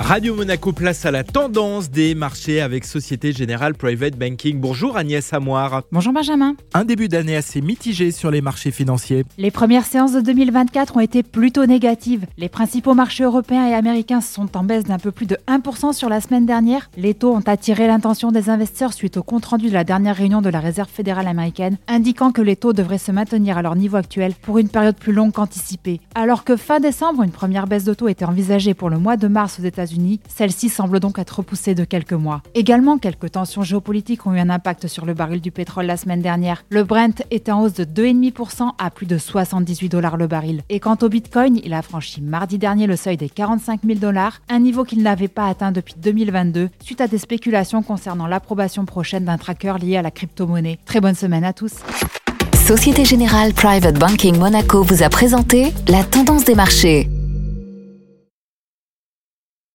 Radio Monaco place à la tendance des marchés avec Société Générale Private Banking. Bonjour Agnès Amoir. Bonjour Benjamin. Un début d'année assez mitigé sur les marchés financiers. Les premières séances de 2024 ont été plutôt négatives. Les principaux marchés européens et américains sont en baisse d'un peu plus de 1% sur la semaine dernière. Les taux ont attiré l'intention des investisseurs suite au compte-rendu de la dernière réunion de la Réserve fédérale américaine, indiquant que les taux devraient se maintenir à leur niveau actuel pour une période plus longue qu'anticipée. Alors que fin décembre, une première baisse de taux était envisagée pour le mois de mars aux États-Unis, celle-ci semble donc être repoussée de quelques mois. Également, quelques tensions géopolitiques ont eu un impact sur le baril du pétrole la semaine dernière. Le Brent était en hausse de 2,5% à plus de 78 dollars le baril. Et quant au Bitcoin, il a franchi mardi dernier le seuil des 45 000 dollars, un niveau qu'il n'avait pas atteint depuis 2022, suite à des spéculations concernant l'approbation prochaine d'un tracker lié à la crypto-monnaie. Très bonne semaine à tous. Société Générale Private Banking Monaco vous a présenté la tendance des marchés.